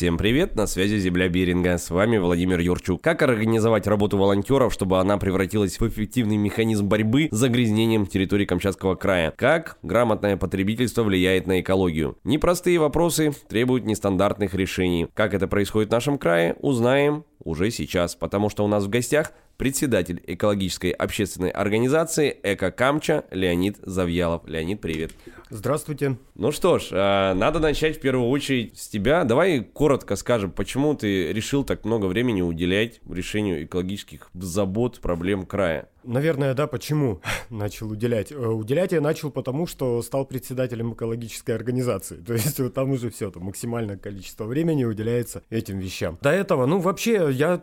Всем привет, на связи Земля Беринга, с вами Владимир Юрчук. Как организовать работу волонтеров, чтобы она превратилась в эффективный механизм борьбы с загрязнением территории Камчатского края? Как грамотное потребительство влияет на экологию? Непростые вопросы требуют нестандартных решений. Как это происходит в нашем крае, узнаем уже сейчас, потому что у нас в гостях председатель экологической общественной организации «Эко Камча» Леонид Завьялов. Леонид, привет. Здравствуйте. Ну что ж, э, надо начать в первую очередь с тебя. Давай коротко скажем, почему ты решил так много времени уделять решению экологических забот, проблем края? Наверное, да, почему начал уделять? Э, уделять я начал потому, что стал председателем экологической организации. То есть вот там уже все, там максимальное количество времени уделяется этим вещам. До этого, ну вообще, я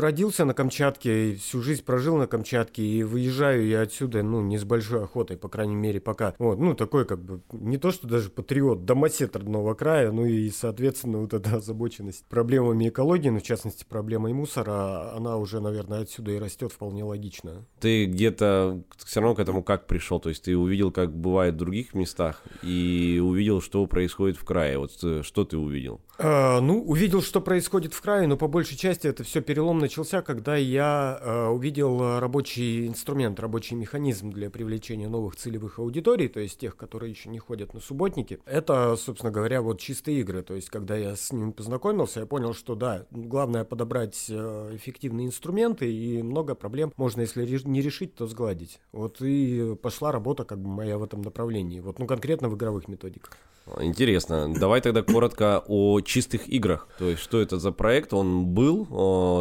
родился на Камчатке, всю жизнь прожил на Камчатке, и выезжаю я отсюда, ну, не с большой охотой, по крайней мере, пока. Вот, ну, такой, как бы, не то, что даже патриот, домосед родного края, ну и, соответственно, вот эта озабоченность проблемами экологии, ну, в частности, проблемой мусора, она уже, наверное, отсюда и растет вполне логично. Ты где-то все равно к этому как пришел? То есть ты увидел, как бывает в других местах, и увидел, что происходит в крае. Вот э, что ты увидел? А, ну, увидел, что происходит в крае, но по большей части это все перелом начался, когда я э, увидел рабочий инструмент, рабочий механизм для привлечения новых целевых аудиторий, то есть тех, которые еще не ходят на субботники. Это, собственно говоря, вот чистые игры. То есть, когда я с ними познакомился, я понял, что да, главное подобрать э, эффективные инструменты, и много проблем можно, если не решить, то сгладить. Вот и пошла работа как бы моя в этом направлении. Вот, ну, конкретно в игровых методиках. Интересно. Давай тогда коротко о чистых играх. То есть, что это за проект? Он был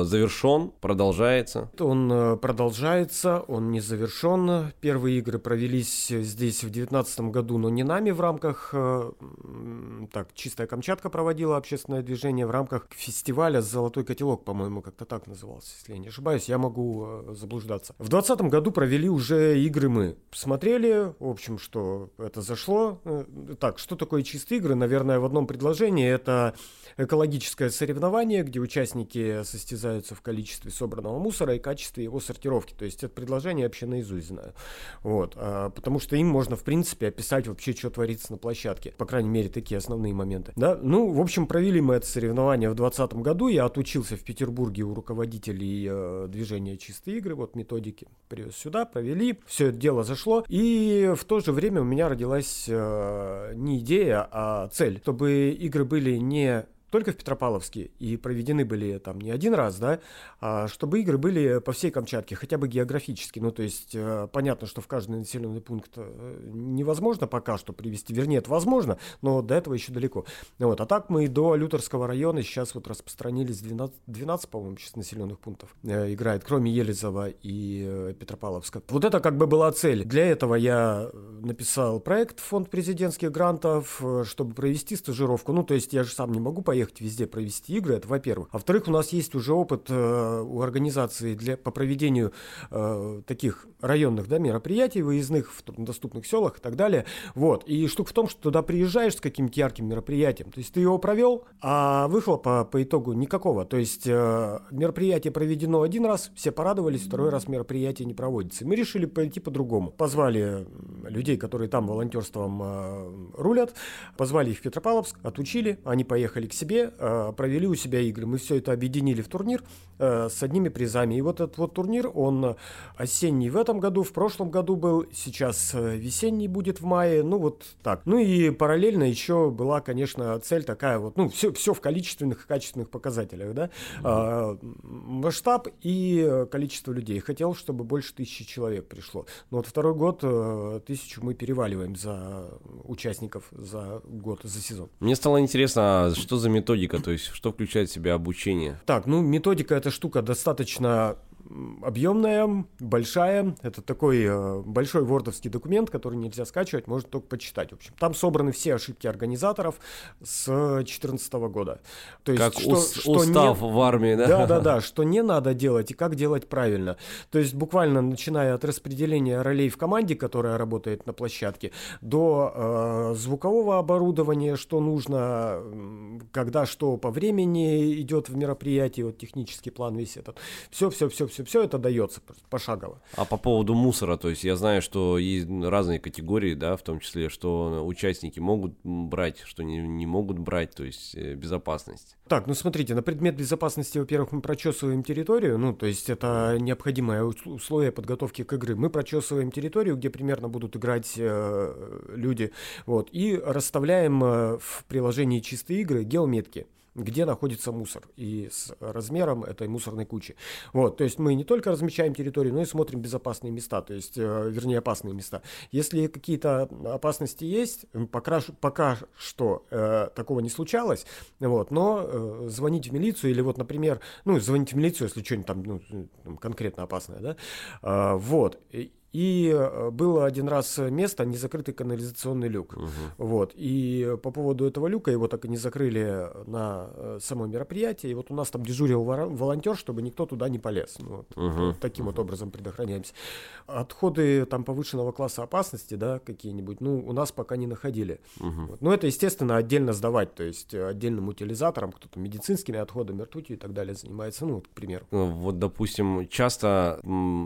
завершен, продолжается? Он э, продолжается, он не завершен. Первые игры провелись здесь в 2019 году, но не нами в рамках... Э, так, Чистая Камчатка проводила общественное движение в рамках фестиваля «Золотой котелок», по-моему, как-то так назывался, если я не ошибаюсь. Я могу э, заблуждаться. В 2020 году провели уже игры мы. Посмотрели, в общем, что это зашло. Так, что такое такое чистые игры, наверное, в одном предложении. Это экологическое соревнование, где участники состязаются в количестве собранного мусора и качестве его сортировки. То есть это предложение вообще наизусть знаю. Вот. А, потому что им можно, в принципе, описать вообще, что творится на площадке. По крайней мере, такие основные моменты. Да? Ну, в общем, провели мы это соревнование в 2020 году. Я отучился в Петербурге у руководителей э, движения «Чистые игры», вот методики. Привез сюда, провели. Все это дело зашло. И в то же время у меня родилась э, не идея, идея, а цель, чтобы игры были не только в Петропавловске и проведены были там не один раз, да, а чтобы игры были по всей Камчатке, хотя бы географически. Ну, то есть э, понятно, что в каждый населенный пункт э, невозможно пока что привести, вернее, это возможно, но до этого еще далеко. Вот, а так мы до Лютерского района сейчас вот распространились 12, 12 по-моему, сейчас населенных пунктов э, играет, кроме Елизова и Петропавловска. Вот это как бы была цель. Для этого я написал проект фонд президентских грантов, чтобы провести стажировку. Ну, то есть я же сам не могу поехать поехать везде провести игры, это во-первых. А во-вторых, у нас есть уже опыт э, у организации для, по проведению э, таких районных да, мероприятий, выездных в труднодоступных селах и так далее. Вот. И штука в том, что туда приезжаешь с каким-то ярким мероприятием. То есть ты его провел, а выхлопа по итогу никакого. То есть э, мероприятие проведено один раз, все порадовались, второй раз мероприятие не проводится. Мы решили пойти по-другому. Позвали людей, которые там волонтерством э, рулят, позвали их в Петропавловск, отучили, они поехали к себе себе, э, провели у себя игры. Мы все это объединили в турнир э, с одними призами. И вот этот вот турнир, он осенний в этом году, в прошлом году был, сейчас э, весенний будет в мае, ну вот так. Ну и параллельно еще была, конечно, цель такая вот, ну все, все в количественных и качественных показателях, да, mm-hmm. масштаб и количество людей. Хотел, чтобы больше тысячи человек пришло. Но вот второй год тысячу мы переваливаем за участников за год, за сезон. Мне стало интересно, а что за методика, то есть что включает в себя обучение? Так, ну методика эта штука достаточно объемная, большая. Это такой э, большой вордовский документ, который нельзя скачивать, можно только почитать. В общем, там собраны все ошибки организаторов с 2014 года. То есть, как что, ус- что устав не... в армии, да? Да, да, да, что не надо делать и как делать правильно. То есть буквально начиная от распределения ролей в команде, которая работает на площадке, до э, звукового оборудования, что нужно, когда что по времени идет в мероприятии, вот технический план весь этот. Все, все, все, все все это дается пошагово. А по поводу мусора, то есть я знаю, что есть разные категории, да, в том числе, что участники могут брать, что не, не могут брать, то есть э, безопасность. Так, ну смотрите, на предмет безопасности, во-первых, мы прочесываем территорию, ну, то есть это необходимое условие подготовки к игры. Мы прочесываем территорию, где примерно будут играть э, люди, вот, и расставляем э, в приложении чистые игры геометки где находится мусор и с размером этой мусорной кучи. Вот, то есть мы не только размечаем территорию, но и смотрим безопасные места, то есть, э, вернее, опасные места. Если какие-то опасности есть, пока, пока что э, такого не случалось, вот, но э, звонить в милицию или вот, например, ну, звонить в милицию, если что-нибудь там ну, конкретно опасное, да, э, вот, и э, было один раз место, незакрытый канализационный люк. Угу. Вот. И по поводу этого люка его так и не закрыли на э, само мероприятие. И вот у нас там дежурил волонтер, чтобы никто туда не полез. Ну, вот. Угу. Таким угу. вот образом предохраняемся. Отходы там повышенного класса опасности, да, какие-нибудь, ну, у нас пока не находили. Угу. Вот. Но это, естественно, отдельно сдавать, то есть отдельным утилизатором, кто-то медицинскими отходами, ртутью и так далее занимается, ну, вот, к примеру. Вот, допустим, часто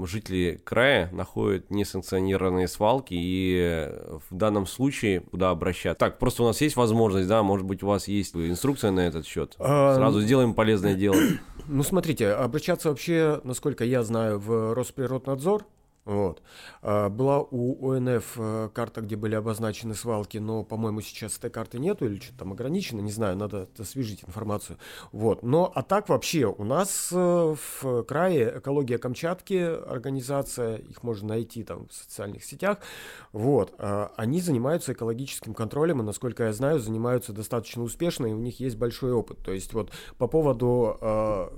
жители края находят существуют несанкционированные свалки, и в данном случае куда обращаться? Так, просто у нас есть возможность, да, может быть, у вас есть инструкция на этот счет? А, Сразу сделаем полезное дело. Ну, смотрите, обращаться вообще, насколько я знаю, в Росприроднадзор, вот. А, была у ОНФ э, карта, где были обозначены свалки, но, по-моему, сейчас этой карты нету или что-то там ограничено, не знаю, надо освежить информацию. Вот. Но, а так вообще у нас э, в крае экология Камчатки, организация, их можно найти там в социальных сетях, вот, а, они занимаются экологическим контролем, и, насколько я знаю, занимаются достаточно успешно, и у них есть большой опыт. То есть вот по поводу а,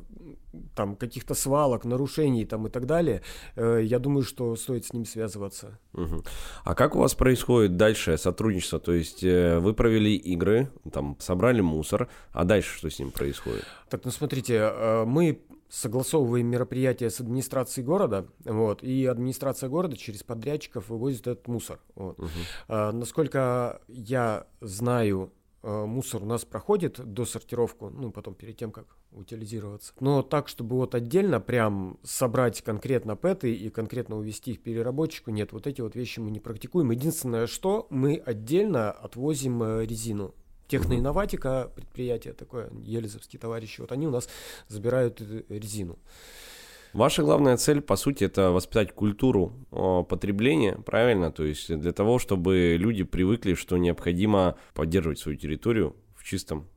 там каких-то свалок, нарушений там и так далее, э, я думаю, что стоит с ним связываться. Угу. А как у вас происходит дальше сотрудничество? То есть э, вы провели игры, там собрали мусор, а дальше что с ним происходит? Так, ну смотрите, э, мы согласовываем мероприятия с администрацией города, вот, и администрация города через подрядчиков вывозит этот мусор. Вот. Угу. А, насколько я знаю, мусор у нас проходит до сортировку, ну, потом перед тем, как утилизироваться. Но так, чтобы вот отдельно прям собрать конкретно пэты и конкретно увести их переработчику, нет, вот эти вот вещи мы не практикуем. Единственное, что мы отдельно отвозим э, резину. Техноинноватика, предприятие такое, елизовские товарищи, вот они у нас забирают э, резину. Ваша главная цель, по сути, это воспитать культуру потребления, правильно? То есть для того, чтобы люди привыкли, что необходимо поддерживать свою территорию в чистом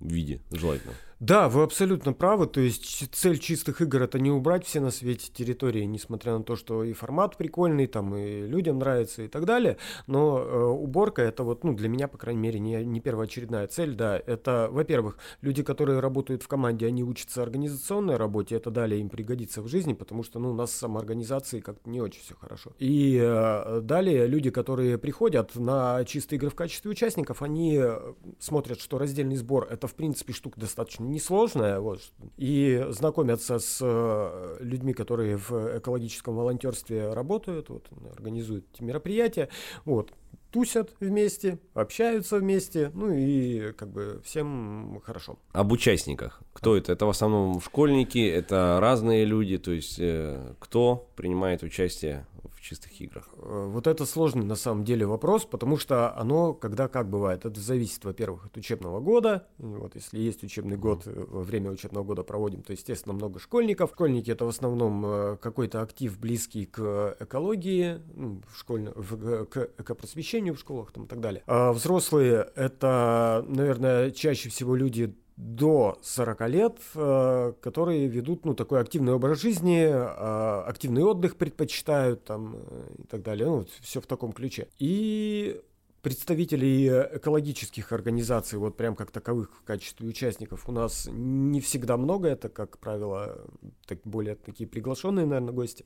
виде, желательно. Да, вы абсолютно правы. То есть цель чистых игр это не убрать все на свете территории, несмотря на то, что и формат прикольный, там и людям нравится и так далее. Но э, уборка это вот, ну, для меня, по крайней мере, не, не первоочередная цель. Да, это, во-первых, люди, которые работают в команде, они учатся организационной работе, это далее им пригодится в жизни, потому что, ну, у нас с самоорганизацией как-то не очень все хорошо. И э, далее люди, которые приходят на чистые игры в качестве участников, они э, смотрят, что раздельный сбор это, в принципе, штука достаточно несложная, вот, и знакомятся с э, людьми, которые в экологическом волонтерстве работают, вот, организуют эти мероприятия, вот, тусят вместе, общаются вместе, ну и как бы всем хорошо. Об участниках. Кто это? Это в основном школьники, это разные люди, то есть э, кто принимает участие чистых играх? Э, вот это сложный на самом деле вопрос, потому что оно, когда как бывает, это зависит, во-первых, от учебного года. Вот если есть учебный год, э, время учебного года проводим, то, естественно, много школьников. Школьники это в основном э, какой-то актив близкий к экологии, ну, в школьно, в, к экопросвещению в школах там, и так далее. А взрослые это, наверное, чаще всего люди до 40 лет, э, которые ведут ну, такой активный образ жизни, э, активный отдых предпочитают там, э, и так далее. Ну, все в таком ключе. И представителей экологических организаций, вот прям как таковых в качестве участников, у нас не всегда много, это, как правило, так, более такие приглашенные, наверное, гости.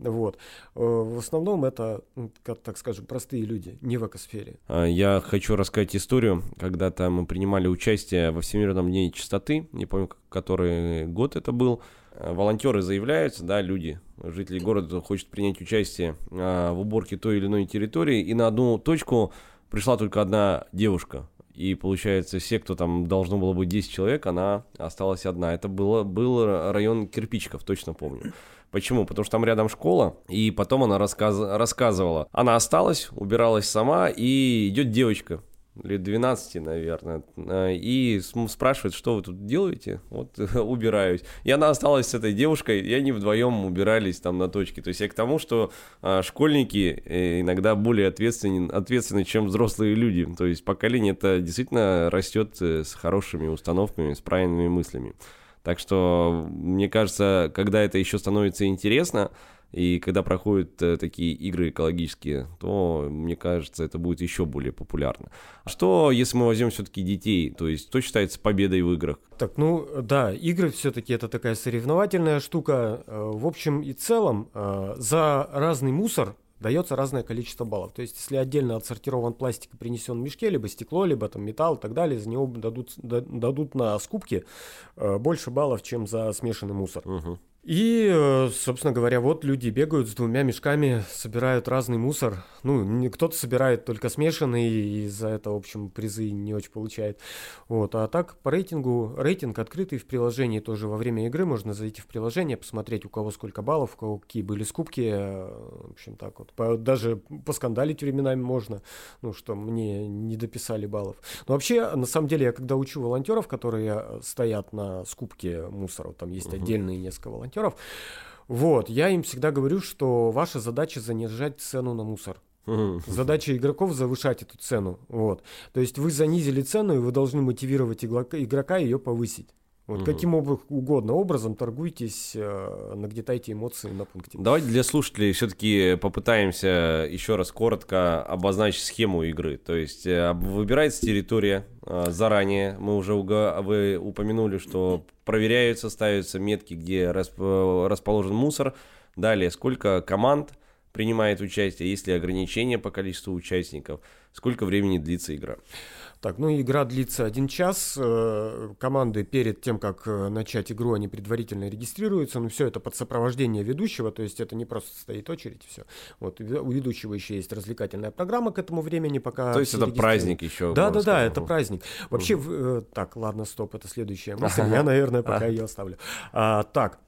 Вот. Э, в основном это, ну, как, так скажем, простые люди, не в экосфере. А, я хочу рассказать историю. Когда-то мы принимали участие во Всемирном дне чистоты, не помню, который год это был, э, волонтеры заявляются, да, люди, жители города хочет принять участие а, в уборке той или иной территории, и на одну точку пришла только одна девушка. И получается, все, кто там должно было быть 10 человек, она осталась одна. Это было, был район кирпичиков, точно помню. Почему? Потому что там рядом школа, и потом она рассказ... рассказывала. Она осталась, убиралась сама, и идет девочка, лет 12, наверное, э, и спрашивает, что вы тут делаете? Вот убираюсь. И она осталась с этой девушкой, и они вдвоем убирались там на точке. То есть я к тому, что а, школьники э, иногда более ответственны, ответственны, чем взрослые люди. То есть поколение это действительно растет э, с хорошими установками, с правильными мыслями. Так что, мне кажется, когда это еще становится интересно, и когда проходят э, такие игры экологические, то, мне кажется, это будет еще более популярно. Что, если мы возьмем все-таки детей, то есть что считается победой в играх? Так, ну да, игры все-таки это такая соревновательная штука. Э, в общем и целом, э, за разный мусор дается разное количество баллов. То есть, если отдельно отсортирован пластик и принесен в мешке, либо стекло, либо там металл и так далее, за него дадут, дадут на скупке больше баллов, чем за смешанный мусор. Угу. И, э, собственно говоря, вот люди бегают с двумя мешками, собирают разный мусор. Ну, кто-то собирает только смешанный, и за это, в общем, призы не очень получает. Вот. А так, по рейтингу, рейтинг открытый в приложении тоже во время игры. Можно зайти в приложение, посмотреть, у кого сколько баллов, у кого какие были скупки. В общем, так вот. По, даже поскандалить временами можно, ну, что мне не дописали баллов. Но вообще, на самом деле, я когда учу волонтеров, которые стоят на скупке мусора, там есть uh-huh. отдельные несколько волонтеров, волонтеров. Вот, я им всегда говорю, что ваша задача занижать цену на мусор. Задача игроков завышать эту цену. Вот. То есть вы занизили цену, и вы должны мотивировать игрока ее повысить. Вот угу. каким угодно образом торгуйтесь, э, нагнетайте эмоции на пункте. Давайте для слушателей все-таки попытаемся еще раз коротко обозначить схему игры. То есть э, выбирается территория э, заранее. Мы уже вы упомянули, что проверяются, ставятся метки, где расп- расположен мусор. Далее, сколько команд принимает участие, есть ли ограничения по количеству участников, сколько времени длится игра. Так, ну игра длится один час. Э, команды перед тем, как э, начать игру, они предварительно регистрируются. Но все это под сопровождение ведущего, то есть это не просто стоит очередь, все. Вот у ведущего еще есть развлекательная программа к этому времени, пока. То есть это праздник еще. Да, да, да, это праздник. Вообще, угу. так, ладно, стоп, это следующая мысль. Я, наверное, пока ее оставлю. А, так.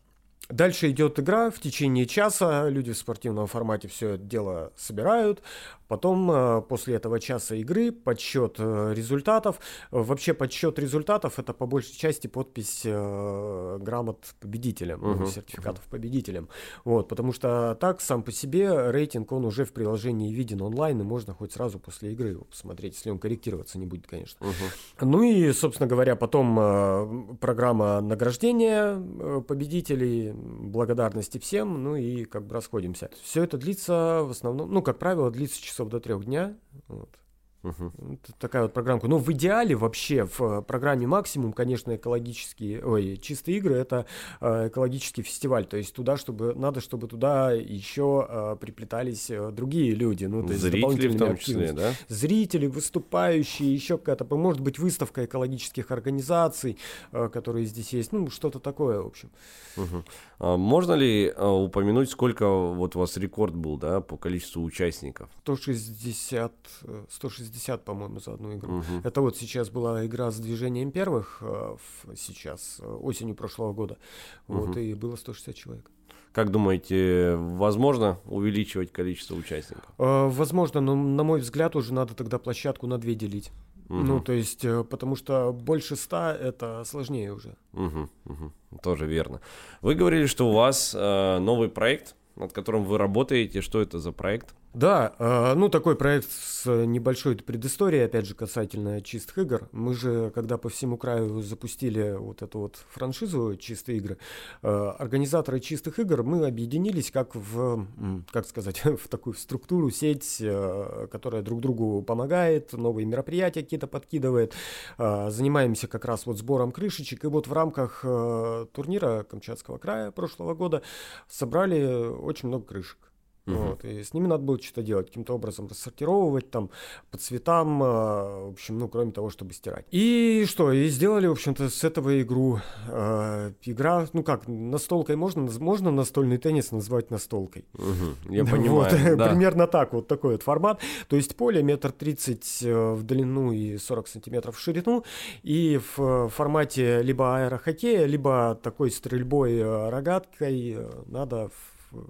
Дальше идет игра в течение часа, люди в спортивном формате все это дело собирают, Потом, э, после этого часа игры, подсчет э, результатов. Вообще, подсчет результатов это по большей части подпись э, грамот победителям, uh-huh. сертификатов uh-huh. победителям. Вот, потому что так, сам по себе, рейтинг, он уже в приложении виден онлайн, и можно хоть сразу после игры его посмотреть, если он корректироваться не будет, конечно. Uh-huh. Ну и, собственно говоря, потом программа награждения победителей, благодарности всем, ну и как бы расходимся. Все это длится в основном, ну, как правило, длится часов до трех дня. Вот. Угу. Такая вот программка. Но в идеале вообще в э, программе максимум, конечно, экологические, ой, чистые игры это э, экологический фестиваль. То есть туда, чтобы надо, чтобы туда еще э, приплетались э, другие люди. Ну, то есть Зрители в том числе, да? Зрители, выступающие, еще какая-то, может быть, выставка экологических организаций, э, которые здесь есть. Ну, что-то такое, в общем. Угу. А можно ли а, упомянуть, сколько вот у вас рекорд был, да, по количеству участников? 160, 160 э, по-моему, за одну игру. Угу. Это вот сейчас была игра с движением первых, э, сейчас, э, осенью прошлого года. Вот, угу. и было 160 человек. Как думаете, возможно увеличивать количество участников? Возможно, но на мой взгляд уже надо тогда площадку на две делить. Угу. Ну, то есть, э, потому что больше ста это сложнее уже. Угу, угу. Тоже верно. Вы говорили, что у вас э, новый проект, над которым вы работаете. Что это за проект? Да, э, ну такой проект с небольшой предысторией, опять же, касательно чистых игр. Мы же, когда по всему краю запустили вот эту вот франшизу «Чистые игры», э, организаторы «Чистых игр» мы объединились как в, как сказать, в такую структуру, сеть, э, которая друг другу помогает, новые мероприятия какие-то подкидывает. Занимаемся как раз вот сбором крышечек. И вот в рамках турнира Камчатского края прошлого года собрали очень много крышек. Угу. Вот, и с ними надо было что-то делать, каким-то образом рассортировывать там по цветам, э, в общем, ну, кроме того, чтобы стирать. И что, и сделали, в общем-то, с этого игру. Э, игра, ну как, настолкой можно, можно настольный теннис назвать настолкой. Угу, я понимаю, вот, да. Примерно так, вот такой вот формат. То есть поле метр тридцать э, в длину и 40 сантиметров в ширину, и в формате либо аэрохоккея, либо такой стрельбой э, рогаткой надо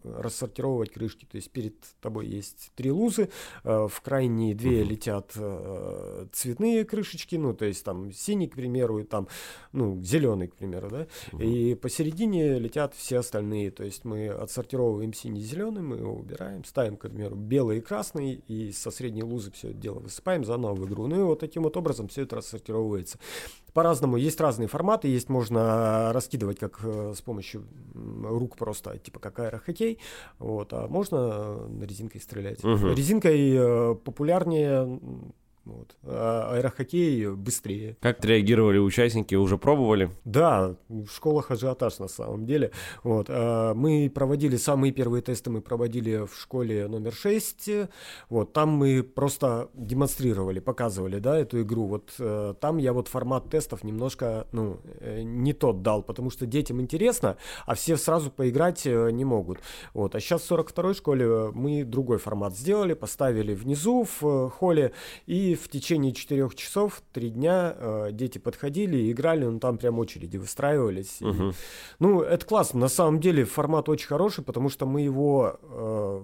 рассортировать крышки. То есть перед тобой есть три лузы, э, в крайние две uh-huh. летят э, цветные крышечки, ну, то есть там синий, к примеру, и там, ну, зеленый, к примеру, да, uh-huh. и посередине летят все остальные. То есть мы отсортировываем синий-зеленый, мы его убираем, ставим, к примеру, белый и красный, и со средней лузы все это дело высыпаем заново в игру. Ну и вот таким вот образом все это рассортировывается по-разному. Есть разные форматы, есть можно раскидывать как э, с помощью рук просто, типа как аэрохоккей, вот, а можно резинкой стрелять. Угу. Резинкой э, популярнее вот. А аэрохоккей быстрее. Как реагировали участники? Уже пробовали? Да, в школах ажиотаж на самом деле. Вот. А мы проводили, самые первые тесты мы проводили в школе номер 6. Вот. Там мы просто демонстрировали, показывали да, эту игру. Вот э, там я вот формат тестов немножко ну, э, не тот дал, потому что детям интересно, а все сразу поиграть э, не могут. Вот. А сейчас в 42-й школе мы другой формат сделали, поставили внизу в холле и в течение четырех часов, три дня э, дети подходили и играли, ну там прям очереди выстраивались. Угу. И, ну, это классно. На самом деле формат очень хороший, потому что мы его... Э,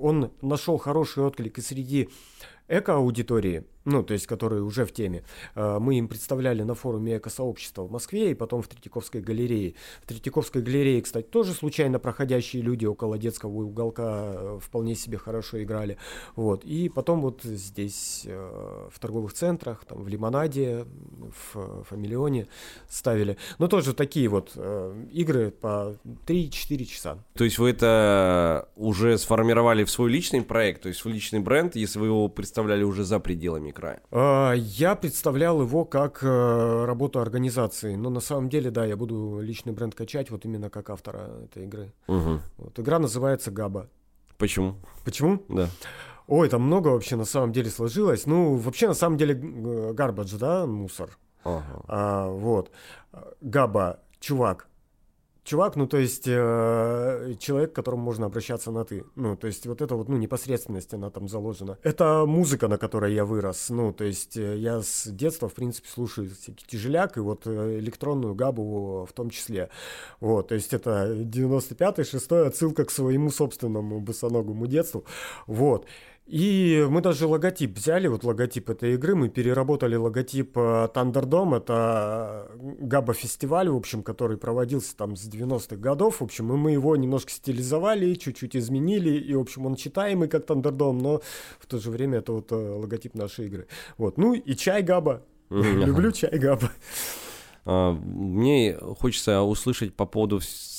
он нашел хороший отклик и среди эко-аудитории, ну, то есть, которые уже в теме, э, мы им представляли на форуме эко-сообщества в Москве и потом в Третьяковской галерее. В Третьяковской галерее, кстати, тоже случайно проходящие люди около детского уголка э, вполне себе хорошо играли. Вот. И потом вот здесь, э, в торговых центрах, там, в Лимонаде, в Фамилионе ставили. Но тоже такие вот игры по 3-4 часа. То есть вы это уже сформировали в свой личный проект, то есть в личный бренд, если вы его представляли уже за пределами края? А, я представлял его как э, работу организации, но на самом деле, да, я буду личный бренд качать вот именно как автора этой игры. Угу. Вот, игра называется Габа. Почему? Почему? Да. Ой, там много вообще на самом деле сложилось. Ну, вообще на самом деле гарбадж, да, мусор. Ага. А, вот. Габа, чувак, чувак, ну, то есть э, человек, к которому можно обращаться на «ты». Ну, то есть вот это вот, ну, непосредственность, она там заложена. Это музыка, на которой я вырос. Ну, то есть э, я с детства, в принципе, слушаю всякий тяжеляк и вот э, электронную габу в том числе. Вот, то есть это 95-й, 6 отсылка к своему собственному босоногому детству. Вот. И мы даже логотип взяли, вот логотип этой игры, мы переработали логотип э, Thunderdome, это э, габа-фестиваль, в общем, который проводился там с 90-х годов, в общем, и мы его немножко стилизовали, чуть-чуть изменили, и, в общем, он читаемый как Thunderdome, но в то же время это вот э, логотип нашей игры. Вот, ну и чай габа, люблю чай габа. А, мне хочется услышать по поводу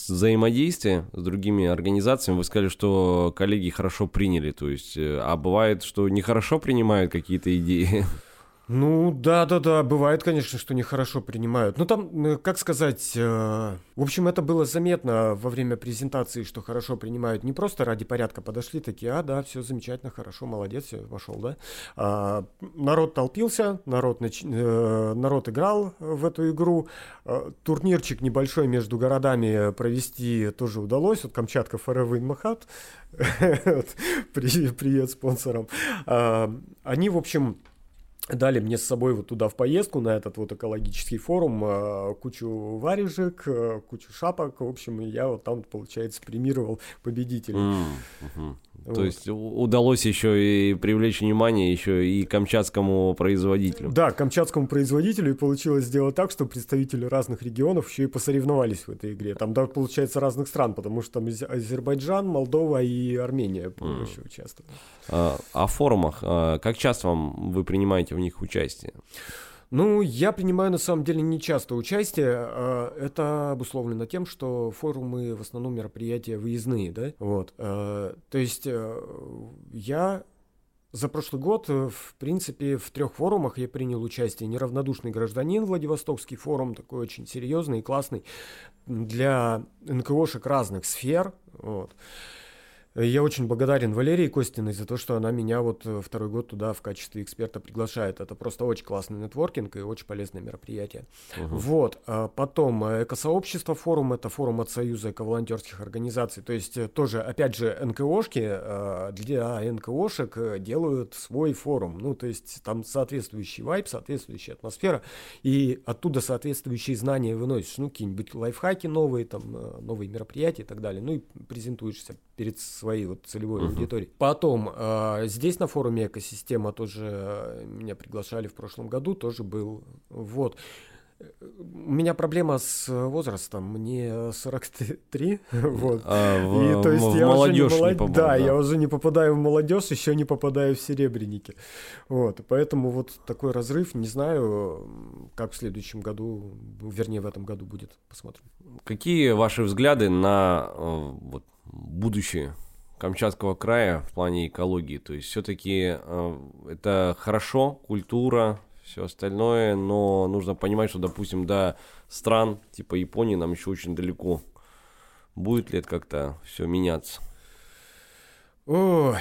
взаимодействия с другими организациями. Вы сказали, что коллеги хорошо приняли, то есть, э, а бывает, что нехорошо принимают какие-то идеи. Ну, да-да-да, бывает, конечно, что нехорошо принимают. Ну, там, э, как сказать, э, в общем, это было заметно во время презентации, что хорошо принимают. Не просто ради порядка подошли, такие, а, да, все замечательно, хорошо, молодец, все, вошел, да. А, народ толпился, народ, нач... э, народ играл в эту игру. А, турнирчик небольшой между городами провести тоже удалось. Вот Камчатка, Фаравын, Махат. Привет спонсорам. А, они, в общем, дали мне с собой вот туда в поездку на этот вот экологический форум э, кучу варежек, э, кучу шапок, в общем, и я вот там, получается, премировал победителей. Mm-hmm. Вот. То есть удалось еще и привлечь внимание еще и камчатскому производителю. Да, камчатскому производителю и получилось сделать так, что представители разных регионов еще и посоревновались в этой игре. Там, да, получается, разных стран, потому что там Азербайджан, Молдова и Армения, по-моему, mm. еще участвовали. А, о форумах. А, как часто вам вы принимаете в них участие? Ну, я принимаю на самом деле не часто участие. А, это обусловлено тем, что форумы в основном мероприятия выездные, да? Вот. А, то есть э, я за прошлый год, э, в принципе, в трех форумах я принял участие. Неравнодушный гражданин, Владивостокский форум, такой очень серьезный и классный для НКОшек разных сфер. Вот. Я очень благодарен Валерии Костиной за то, что она меня вот э, второй год туда в качестве эксперта приглашает. Это просто очень классный нетворкинг и очень полезное мероприятие. Угу. Вот. А потом э, экосообщество форум, это форум от Союза эковолонтерских организаций. То есть э, тоже, опять же, НКОшки для НКОшек делают свой форум. Ну, то есть там соответствующий вайб, соответствующая атмосфера, и оттуда соответствующие знания выносишь. Ну, какие-нибудь лайфхаки новые, там, новые мероприятия и так далее. Ну, и презентуешься перед своей вот целевой uh-huh. аудиторией. Потом э, здесь на форуме экосистема тоже э, меня приглашали в прошлом году, тоже был. Вот. У меня проблема с возрастом. Мне 43. вот. А, в, и, то есть в я молодежь уже не, молод... не попал, да, да, я уже не попадаю в молодежь, еще не попадаю в серебряники. Вот. Поэтому вот такой разрыв, не знаю, как в следующем году, вернее, в этом году будет. Посмотрим. Какие ваши взгляды на э, вот, будущее Камчатского края в плане экологии. То есть все-таки э, это хорошо, культура, все остальное, но нужно понимать, что, допустим, до стран типа Японии нам еще очень далеко. Будет ли это как-то все меняться? Ой,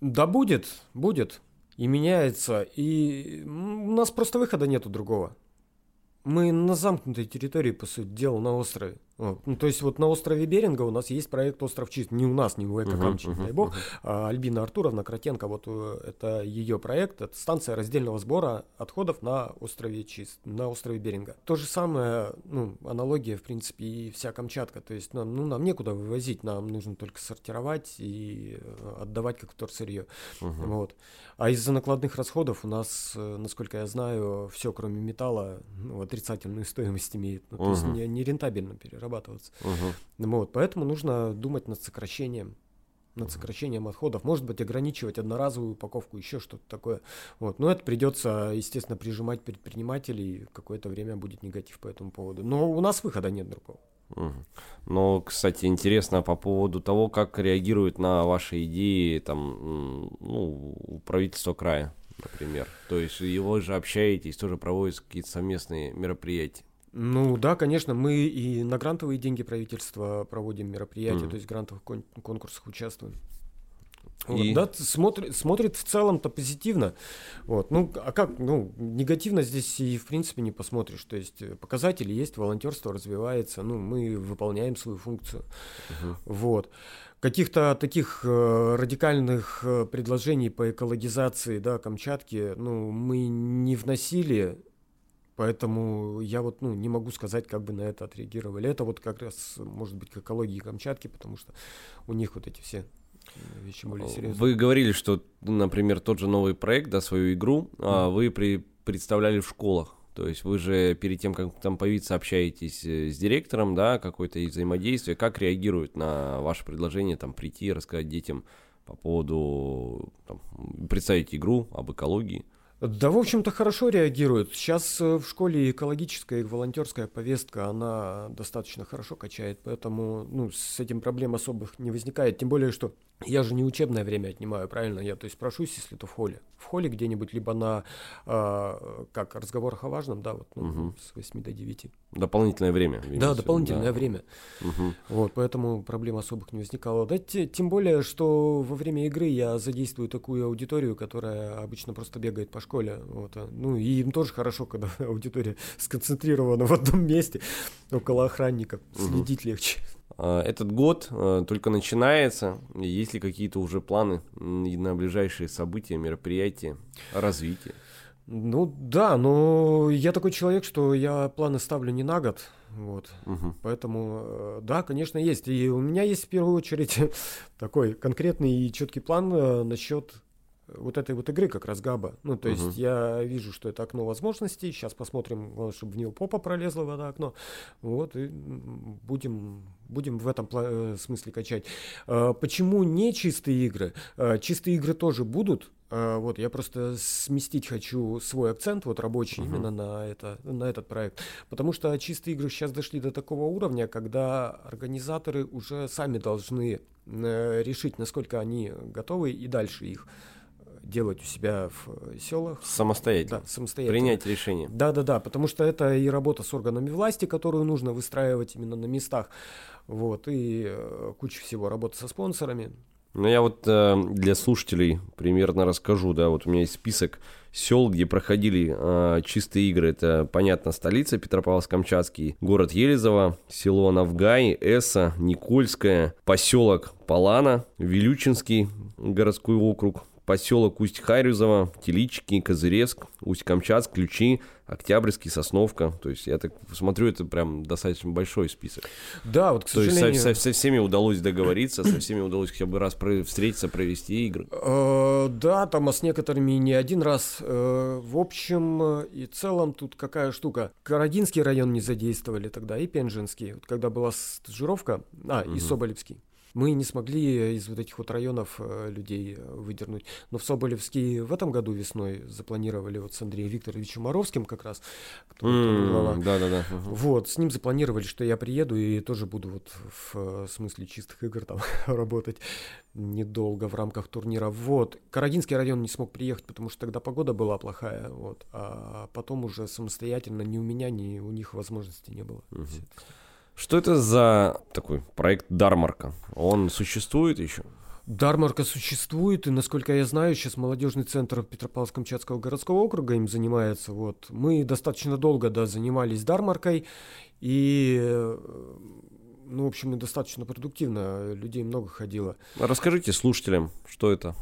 да будет, будет. И меняется. И у нас просто выхода нету другого. Мы на замкнутой территории, по сути дела, на острове. Вот. Ну, то есть вот на острове Беринга у нас есть проект «Остров чист». Не у нас, не у Экокамчи, uh-huh, uh-huh, дай бог. Uh-huh. А Альбина Артуровна Кротенко, вот э, это ее проект. Это станция раздельного сбора отходов на острове Чист, на острове Беринга. То же самое, ну, аналогия, в принципе, и вся Камчатка. То есть нам, ну, нам некуда вывозить, нам нужно только сортировать и э, отдавать как вторсырье. Uh-huh. Вот. А из-за накладных расходов у нас, э, насколько я знаю, все, кроме металла, ну, отрицательную стоимость имеет. Ну, то uh-huh. есть не, не рентабельно перерабатывать перерабатываться. Угу. Вот, поэтому нужно думать над сокращением над сокращением отходов, может быть, ограничивать одноразовую упаковку, еще что-то такое. Вот. Но это придется, естественно, прижимать предпринимателей, какое-то время будет негатив по этому поводу. Но у нас выхода нет другого. Но, кстати, интересно по поводу того, как реагируют на ваши идеи там, ну, правительство края, например. То есть его же общаетесь, тоже проводятся какие-то совместные мероприятия. Ну да, конечно, мы и на грантовые деньги правительства проводим мероприятия, mm. то есть в грантовых кон- конкурсах участвуем. И... Вот, да, смотрит, смотрит в целом-то позитивно. Вот. Ну, а как, ну, негативно здесь и в принципе не посмотришь. То есть э, показатели есть, волонтерство развивается, ну, мы выполняем свою функцию. Uh-huh. Вот. Каких-то таких э, радикальных э, предложений по экологизации, да, Камчатки, ну, мы не вносили, Поэтому я вот ну, не могу сказать, как бы на это отреагировали. Это вот как раз может быть к экологии Камчатки, потому что у них вот эти все вещи более серьезные. Вы говорили, что, например, тот же новый проект, да, свою игру, mm. вы при, представляли в школах. То есть вы же перед тем, как там появиться, общаетесь э, с директором, да, какое-то взаимодействие. Как реагируют на ваше предложение там прийти, рассказать детям по поводу, там, представить игру об экологии? Да, в общем-то, хорошо реагируют. Сейчас э, в школе экологическая и волонтерская повестка, она достаточно хорошо качает, поэтому ну, с этим проблем особых не возникает. Тем более, что я же не учебное время отнимаю, правильно? Я то есть прошусь, если то в холле. В холле где-нибудь, либо на э, как разговорах о важном, да, вот ну, угу. с 8 до 9. Дополнительное время. Да, дополнительное да. время. Угу. Вот, поэтому проблем особых не возникало. Да, тем более, что во время игры я задействую такую аудиторию, которая обычно просто бегает по школе. Вот. А, ну, и им тоже хорошо, когда аудитория сконцентрирована в одном месте, около охранников. Следить угу. легче. А, этот год а, только начинается. Есть ли какие-то уже планы на ближайшие события, мероприятия, развитие? Ну да, но я такой человек, что я планы ставлю не на год. Вот. Угу. Поэтому, э, да, конечно, есть. И у меня есть в первую очередь такой конкретный и четкий план э, насчет вот этой вот игры как раз Габа. Ну, то есть я вижу, что это окно возможностей. Сейчас посмотрим, чтобы в него попа пролезла в это окно. Вот, и будем, будем в этом э, смысле качать. А, почему не чистые игры? А, чистые игры тоже будут. А, вот, я просто сместить хочу свой акцент, вот рабочий, uh-huh. именно на, это, на этот проект. Потому что чистые игры сейчас дошли до такого уровня, когда организаторы уже сами должны э, решить, насколько они готовы, и дальше их делать у себя в э, селах. Самостоятельно. Да, самостоятельно. Принять решение. Да, да, да, потому что это и работа с органами власти, которую нужно выстраивать именно на местах. Вот, и э, куча всего работы со спонсорами. Ну, я вот э, для слушателей примерно расскажу, да, вот у меня есть список сел, где проходили э, чистые игры. Это, понятно, столица Петропавловск-Камчатский, город Елизово, село Навгай, Эса, Никольское, поселок Палана, Вилючинский городской округ, поселок Усть-Харюзово, Телички, Козыревск, Усть-Камчатск, Ключи, Октябрьский, Сосновка. То есть я так смотрю, это прям достаточно большой список. Да, вот, к То есть со, со- со всеми удалось договориться, со всеми удалось хотя бы раз встретиться, провести игры. Э, Да, там а с некоторыми не один раз. Э, В общем э, и целом тут какая штука. Карагинский район не задействовали тогда и Пенжинский. Когда была стажировка, а, и. Соболевский. Мы не смогли из вот этих вот районов э, людей э, выдернуть. Но в Соболевский в этом году весной запланировали вот с Андреем Викторовичем Моровским как раз. М, Да-да-да. мгм. Вот, с ним запланировали, что я приеду и тоже буду вот в э, смысле чистых игр там работать недолго в рамках турнира. Вот. Карагинский район не смог приехать, потому что тогда погода была плохая. Вот. А потом уже самостоятельно ни у меня, ни у них возможности не было. Мгм. Что это за такой проект Дармарка? Он существует еще? Дармарка существует, и, насколько я знаю, сейчас молодежный центр Петропавловск-Камчатского городского округа им занимается. Вот. Мы достаточно долго да, занимались Дармаркой, и, ну, в общем, достаточно продуктивно, людей много ходило. Расскажите слушателям, что это?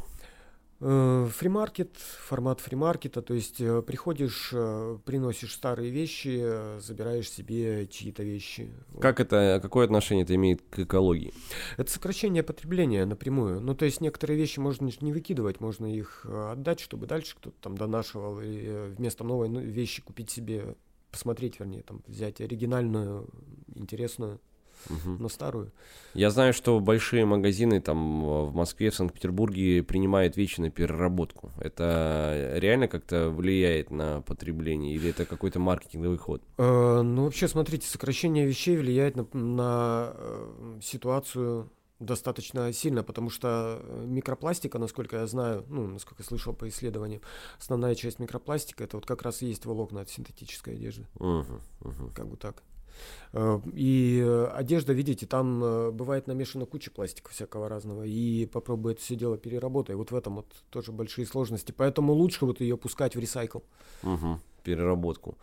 Э, Фримаркет, формат фримаркета, то есть э, приходишь, э, приносишь старые вещи, э, забираешь себе чьи-то вещи. Как это, какое отношение это имеет к экологии? Это сокращение потребления напрямую. Ну, то есть некоторые вещи можно не выкидывать, можно их э, отдать, чтобы дальше кто-то там донашивал, и э, вместо новой ну, вещи купить себе, посмотреть, вернее, там, взять оригинальную, интересную, Мгм. но старую. Я знаю, что большие магазины там в Москве, в Санкт-Петербурге принимают вещи на переработку. Это реально как-то влияет на потребление или это какой-то маркетинговый ход? Э, ну, вообще, смотрите, сокращение вещей влияет на, на, э, ситуацию достаточно сильно, потому что э, микропластика, насколько я знаю, ну, насколько я слышал по исследованиям, основная часть микропластика это вот как раз и есть волокна от синтетической одежды, Мгм, мгм. как бы так. Э, И одежда, видите, там э, бывает намешана куча пластика всякого разного, и попробуй это все дело переработай. Вот в этом вот тоже большие сложности, поэтому лучше вот ее пускать в ресайкл. Мгм. Переработку.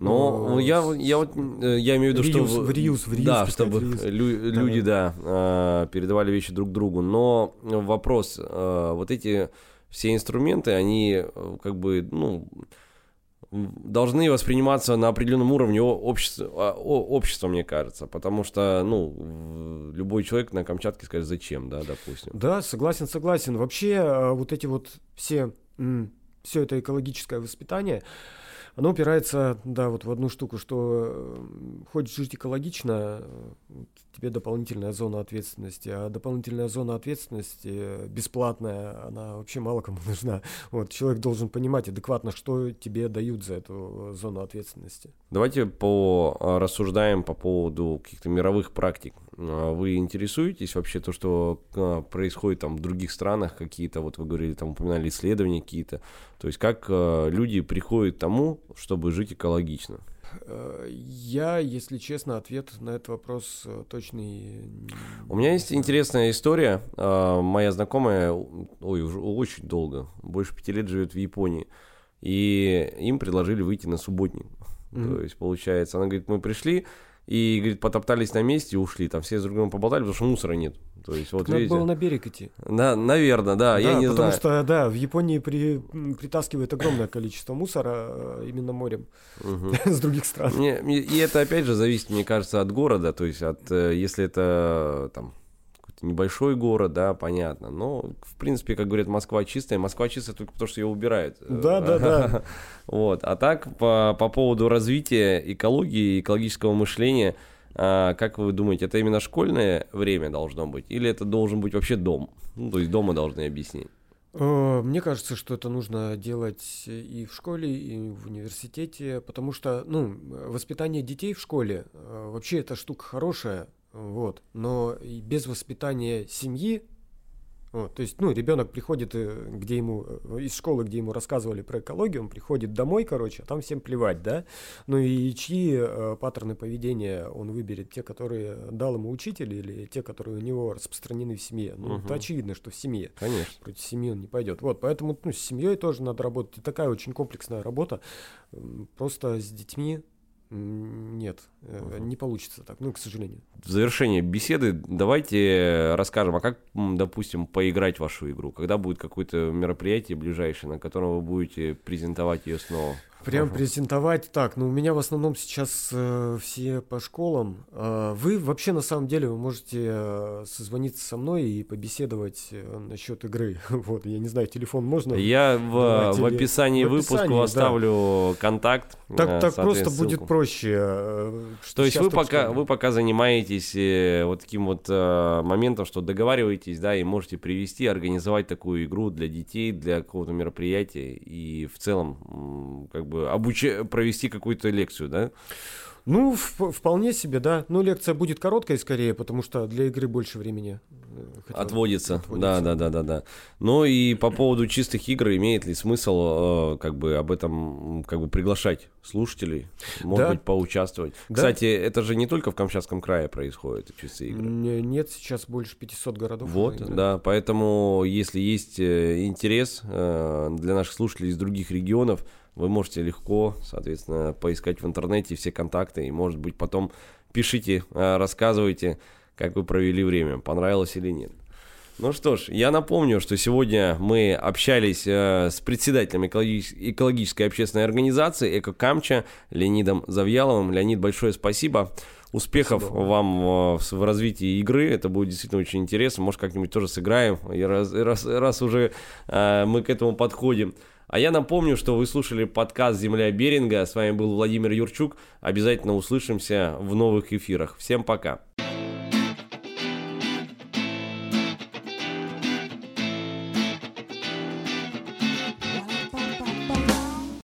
Но Ну, ну, я, я вот э, я имею в виду, что в реюз, в реюз да, чтобы реюз. лю- люди, да, передавали вещи друг другу. Но вопрос, вот эти все инструменты, они как бы, ну, должны восприниматься на определенном уровне общества, общества, мне кажется, потому что, ну, любой человек на Камчатке скажет, зачем, да, допустим. Да, согласен, согласен. Вообще, э, вот эти вот все, все это экологическое воспитание, оно упирается, да, вот в одну штуку, что э, хочешь жить экологично, э, тебе дополнительная зона ответственности, а дополнительная зона ответственности э, бесплатная, она вообще мало кому нужна. Вот, человек должен понимать адекватно, что тебе дают за эту э, зону ответственности. Давайте по рассуждаем по поводу каких-то мировых практик. Вы интересуетесь вообще то, что происходит там в других странах, какие-то, вот вы говорили, там упоминали исследования какие-то. То есть как люди приходят к тому, чтобы жить экологично. Э, Я, если честно, ответ на этот вопрос э, точный. У меня есть интересная история. А, Моя знакомая, ой, уже очень долго, больше пяти лет живет в Японии. И им предложили выйти на субботник. Мгм. То есть, получается, она говорит, мы пришли и, говорит, потоптались на месте и ушли. Там все с друг другом поболтали, потому что мусора нет. То есть, вот Надо видите. было на берег идти. Да, наверное, да, я не потому знаю. что, да, в Японии при, притаскивают огромное количество мусора э, именно морем Мгм. с других стран. Не, и это опять же зависит, мне кажется, от города. То есть, от, э, если это там какой-то небольшой город, да, понятно. Но, в принципе, как говорят, Москва чистая. Москва чистая только потому, что ее убирают. Да, да, да. Вот. А так, по, по поводу развития экологии, экологического мышления, а, как вы думаете, это именно школьное время должно быть? Или это должен быть вообще дом? Ну, то есть дома должны объяснить. Э, Мне кажется, что это нужно делать и в школе, и в университете, потому что, ну, воспитание детей в школе э, вообще эта штука хорошая, вот, но без воспитания семьи Вот, то есть, ну, ребенок приходит, э, где ему, э, из школы, где ему рассказывали про экологию, он приходит домой, короче, а там всем плевать, да? Ну и чьи э, паттерны поведения он выберет? Те, которые дал ему учитель или те, которые у него распространены в семье? Ну, угу. это очевидно, что в семье. Конечно. Против семьи он не пойдет. Вот, поэтому, ну, с семьей тоже надо работать. Это такая очень комплексная работа. Просто с детьми нет, угу. не получится так, ну, к сожалению. В завершение беседы давайте расскажем, а как, допустим, поиграть в вашу игру? Когда будет какое-то мероприятие ближайшее, на котором вы будете презентовать ее снова? Прям презентовать так. Ну, у меня в основном сейчас э, все по школам. Э, вы вообще на самом деле вы можете э, созвониться со мной и побеседовать э, насчет игры. вот, я не знаю, телефон можно. Я в, в описании в выпуска описании, оставлю да. контакт. Так, э, так просто ссылку. будет проще. Э, То есть вы пока, вы пока занимаетесь э, вот таким вот э, моментом, что договариваетесь, да, и можете привести, организовать такую игру для детей, для какого-то мероприятия и в целом как бы обуч... провести какую-то лекцию, да? Ну, вполне себе, да. Ну, лекция будет короткая скорее, потому что для игры больше времени э, отводится. отводится. Да, да, да, да, да. Ну и по поводу чистых игр, имеет ли смысл э, как бы об этом как бы приглашать слушателей, может да. быть, поучаствовать? Да. Кстати, это же не только в Камчатском крае происходит чистые игры. Нет, сейчас больше 500 городов. Вот, да, поэтому если есть э, интерес для наших слушателей из других регионов, вы можете легко, соответственно, поискать в интернете все контакты и, может быть, потом пишите, а, рассказывайте, как вы провели время, понравилось или нет. Ну что ж, я напомню, что сегодня мы общались э, с председателем экологич- экологической общественной организации «Эко-Камча» Леонидом Завьяловым. Леонид, большое спасибо. Успехов спасибо. вам э, в, в развитии игры. Это будет действительно очень интересно. Может, как-нибудь тоже сыграем, и раз, раз, раз уже э, мы к этому подходим. А я напомню, что вы слушали подкаст «Земля Беринга». С вами был Владимир Юрчук. Обязательно услышимся в новых эфирах. Всем пока.